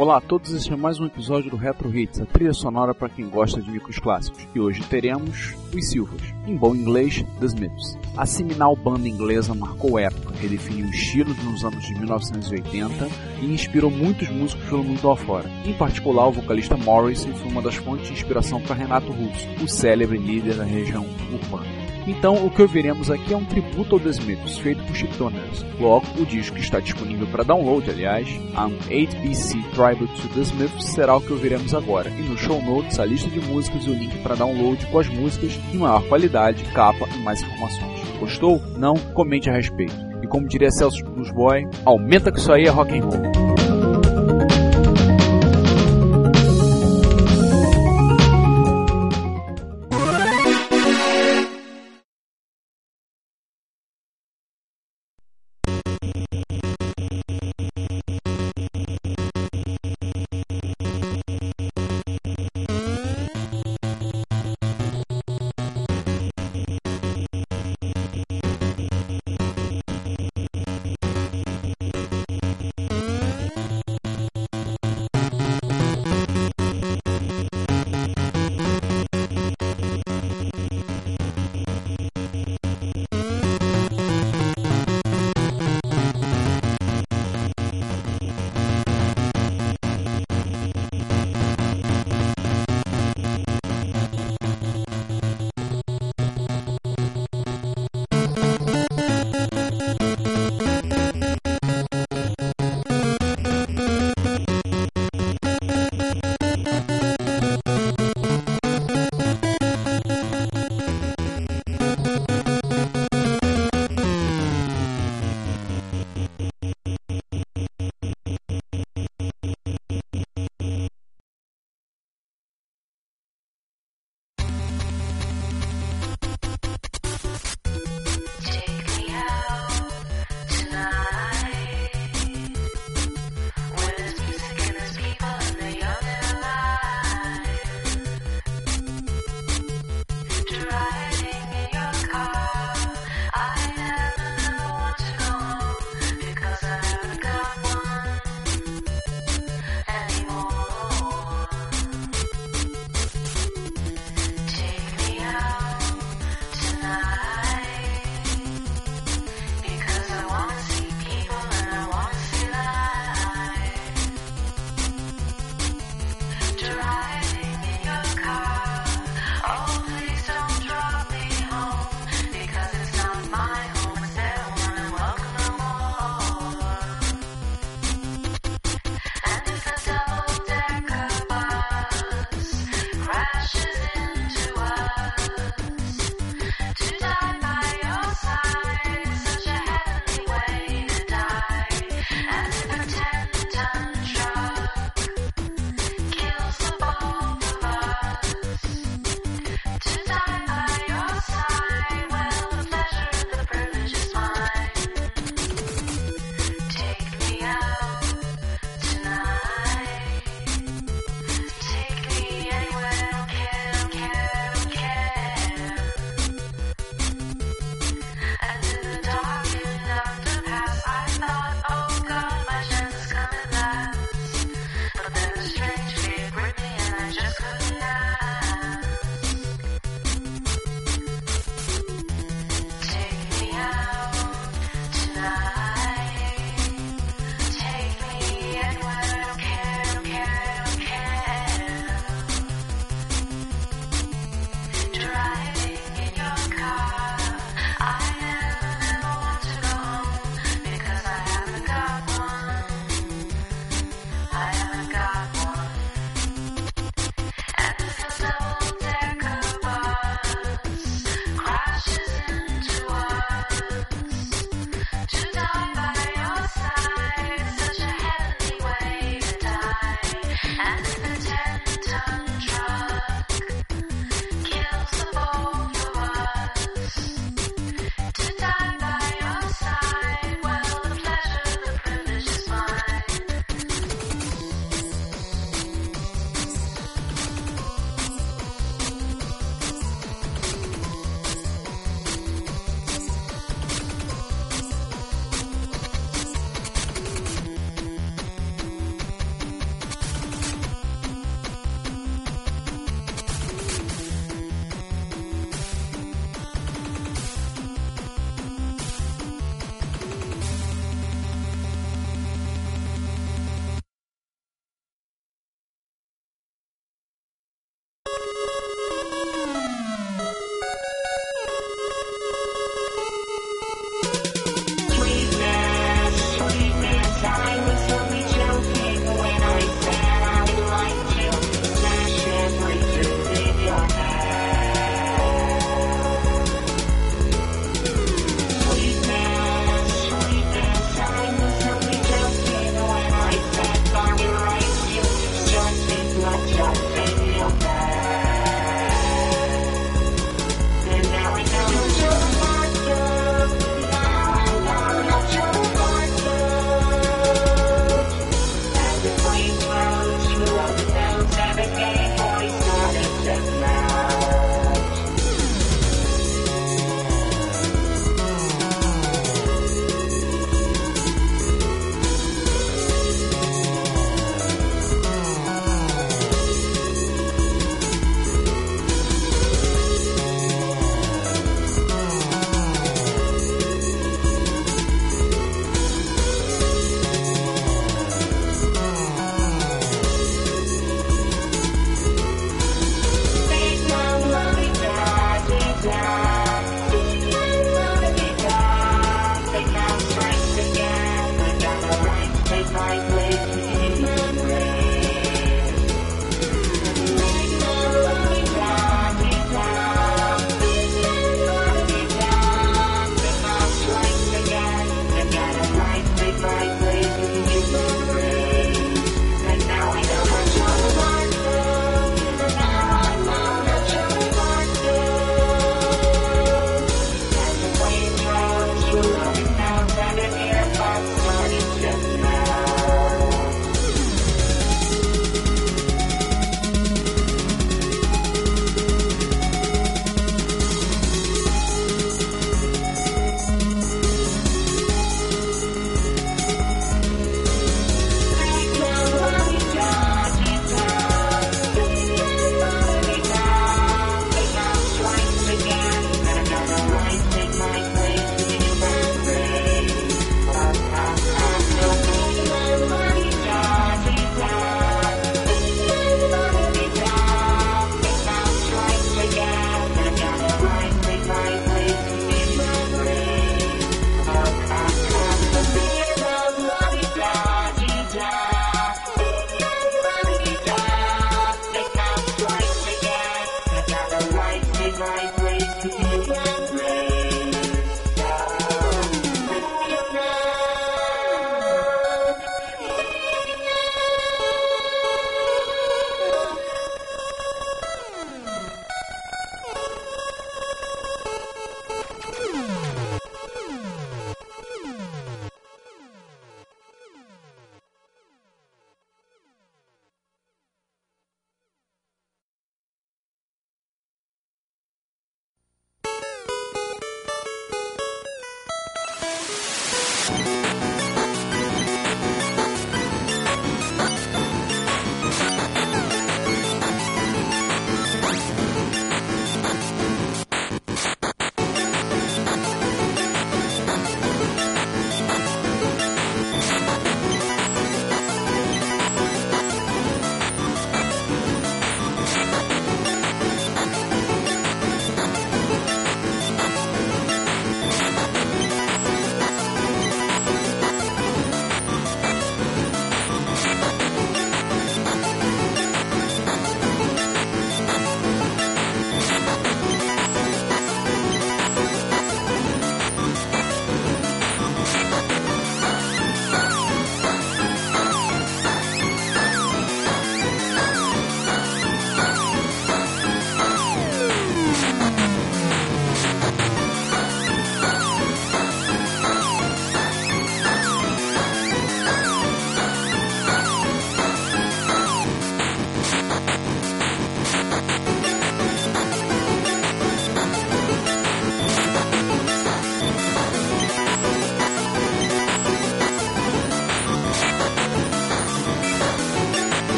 Olá a todos, este é mais um episódio do Retro Hits, a trilha sonora para quem gosta de micros clássicos. E hoje teremos os Silvers, em bom inglês, The Smiths. A seminal banda inglesa marcou época, redefiniu o estilo nos anos de 1980 e inspirou muitos músicos pelo mundo afora. Em particular, o vocalista Morrison foi uma das fontes de inspiração para Renato Russo, o célebre líder da região urbana. Então, o que ouviremos aqui é um tributo ao The Smiths, feito por Chiptoners. Logo, o disco está disponível para download, aliás. Um 8BC Tribute to The Smiths será o que ouviremos agora. E no show notes, a lista de músicas e o link para download com as músicas em maior qualidade, capa e mais informações. Gostou? Não? Comente a respeito. E como diria Celso Blues Boy, aumenta que isso aí é rock and roll.